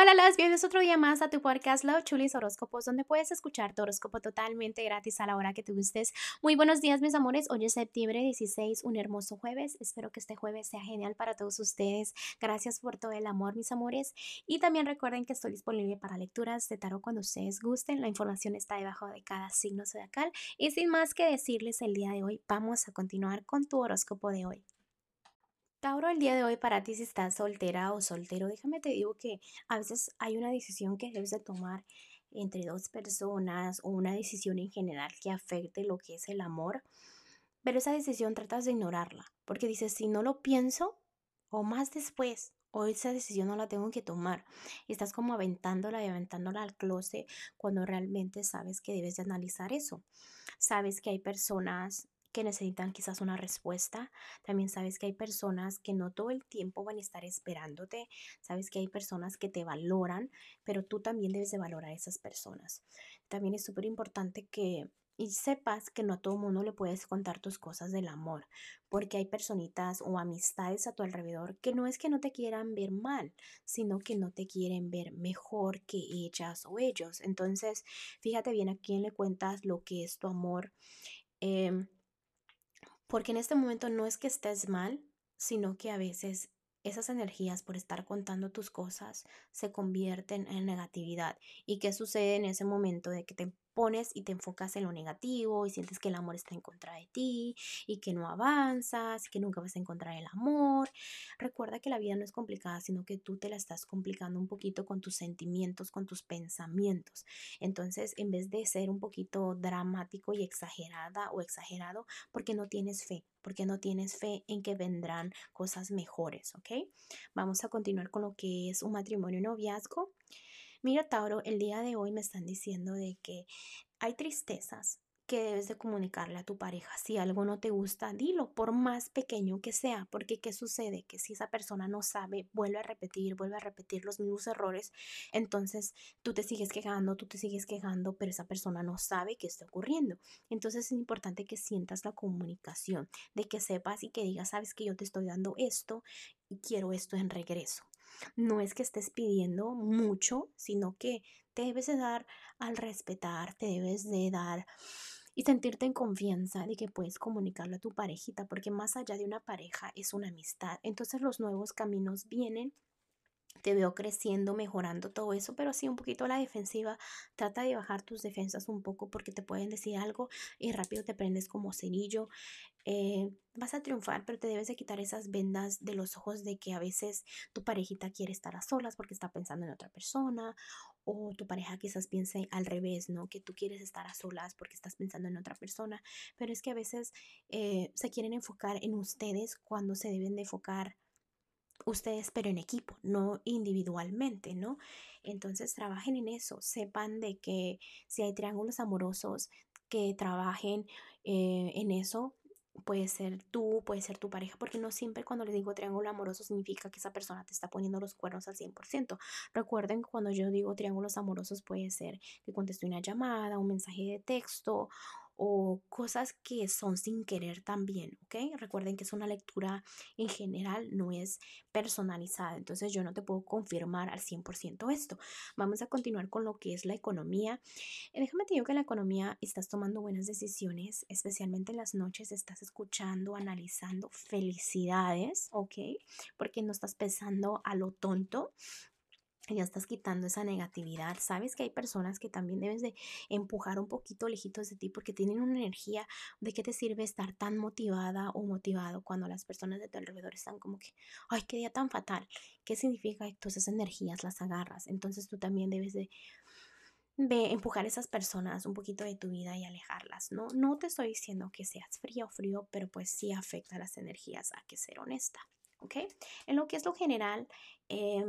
Hola, las bienvenidos otro día más a tu podcast Love Chulis Horóscopos, donde puedes escuchar tu horóscopo totalmente gratis a la hora que te gustes. Muy buenos días, mis amores. Hoy es septiembre 16, un hermoso jueves. Espero que este jueves sea genial para todos ustedes. Gracias por todo el amor, mis amores. Y también recuerden que estoy disponible para lecturas de tarot cuando ustedes gusten. La información está debajo de cada signo zodiacal. Y sin más que decirles el día de hoy, vamos a continuar con tu horóscopo de hoy. Tauro, el día de hoy para ti si estás soltera o soltero, déjame te digo que a veces hay una decisión que debes de tomar entre dos personas o una decisión en general que afecte lo que es el amor, pero esa decisión tratas de ignorarla, porque dices, si no lo pienso o más después, o esa decisión no la tengo que tomar, estás como aventándola y aventándola al closet cuando realmente sabes que debes de analizar eso. Sabes que hay personas que necesitan quizás una respuesta. También sabes que hay personas que no todo el tiempo van a estar esperándote. Sabes que hay personas que te valoran, pero tú también debes de valorar a esas personas. También es súper importante que y sepas que no a todo mundo le puedes contar tus cosas del amor, porque hay personitas o amistades a tu alrededor que no es que no te quieran ver mal, sino que no te quieren ver mejor que ellas o ellos. Entonces, fíjate bien a quién le cuentas lo que es tu amor. Em, porque en este momento no es que estés mal, sino que a veces esas energías por estar contando tus cosas se convierten en negatividad. ¿Y qué sucede en ese momento de que te pones y te enfocas en lo negativo y sientes que el amor está en contra de ti y que no avanzas y que nunca vas a encontrar el amor. Recuerda que la vida no es complicada, sino que tú te la estás complicando un poquito con tus sentimientos, con tus pensamientos. Entonces, en vez de ser un poquito dramático y exagerada o exagerado, porque no tienes fe, porque no tienes fe en que vendrán cosas mejores, ¿ok? Vamos a continuar con lo que es un matrimonio noviazgo. Mira, Tauro, el día de hoy me están diciendo de que hay tristezas que debes de comunicarle a tu pareja. Si algo no te gusta, dilo, por más pequeño que sea, porque ¿qué sucede? Que si esa persona no sabe, vuelve a repetir, vuelve a repetir los mismos errores, entonces tú te sigues quejando, tú te sigues quejando, pero esa persona no sabe qué está ocurriendo. Entonces es importante que sientas la comunicación, de que sepas y que digas, sabes que yo te estoy dando esto y quiero esto en regreso. No es que estés pidiendo mucho, sino que te debes de dar al respetar, te debes de dar y sentirte en confianza de que puedes comunicarlo a tu parejita, porque más allá de una pareja es una amistad. Entonces los nuevos caminos vienen te veo creciendo, mejorando todo eso, pero sí un poquito a la defensiva. Trata de bajar tus defensas un poco porque te pueden decir algo y rápido te prendes como cerillo. Eh, vas a triunfar, pero te debes de quitar esas vendas de los ojos de que a veces tu parejita quiere estar a solas porque está pensando en otra persona o tu pareja quizás piense al revés, ¿no? Que tú quieres estar a solas porque estás pensando en otra persona, pero es que a veces eh, se quieren enfocar en ustedes cuando se deben de enfocar ustedes, pero en equipo, no individualmente, ¿no? Entonces trabajen en eso, sepan de que si hay triángulos amorosos, que trabajen eh, en eso, puede ser tú, puede ser tu pareja, porque no siempre cuando les digo triángulo amoroso significa que esa persona te está poniendo los cuernos al 100%. Recuerden que cuando yo digo triángulos amorosos puede ser que conteste una llamada, un mensaje de texto o cosas que son sin querer también, ¿ok? Recuerden que es una lectura en general, no es personalizada, entonces yo no te puedo confirmar al 100% esto. Vamos a continuar con lo que es la economía. Eh, déjame te digo que la economía estás tomando buenas decisiones, especialmente en las noches estás escuchando, analizando felicidades, ¿ok? Porque no estás pensando a lo tonto, ya estás quitando esa negatividad. Sabes que hay personas que también debes de empujar un poquito lejitos de ti porque tienen una energía de que te sirve estar tan motivada o motivado cuando las personas de tu alrededor están como que, ay, qué día tan fatal. ¿Qué significa que todas esas energías las agarras? Entonces tú también debes de, de empujar a esas personas un poquito de tu vida y alejarlas. No, no te estoy diciendo que seas frío o frío, pero pues sí afecta las energías, a que ser honesta. ¿Ok? En lo que es lo general, eh,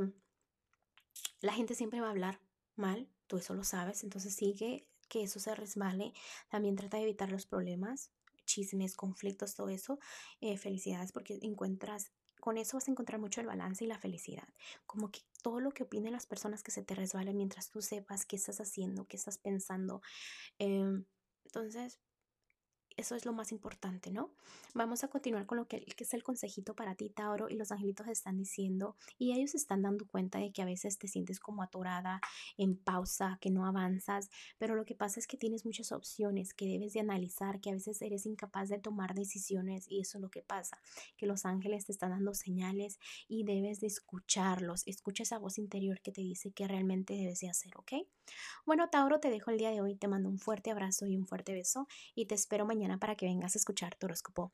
la gente siempre va a hablar mal, tú eso lo sabes, entonces sigue que eso se resbale. También trata de evitar los problemas, chismes, conflictos, todo eso. Eh, felicidades porque encuentras, con eso vas a encontrar mucho el balance y la felicidad. Como que todo lo que opinen las personas que se te resbalen mientras tú sepas qué estás haciendo, qué estás pensando. Em, entonces, eso es lo más importante, ¿no? Vamos a continuar con lo que, es el consejito para ti, Tauro, y los angelitos están diciendo, y ellos están dando cuenta de que a veces te sientes como atorada, en pausa, que no avanzas, pero lo que pasa es que tienes muchas opciones que debes de analizar, que a veces eres incapaz de tomar decisiones, y eso es lo que pasa, que los ángeles te están dando señales y debes de escucharlos, escucha esa voz interior que te dice que realmente debes de hacer, ¿ok? Bueno, Tauro, te dejo el día de hoy, te mando un fuerte abrazo y un fuerte beso, y te espero mañana para que vengas a escuchar tu horóscopo.